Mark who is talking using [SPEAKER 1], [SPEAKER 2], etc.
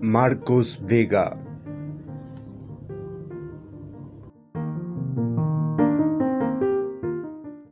[SPEAKER 1] Marcos Vega.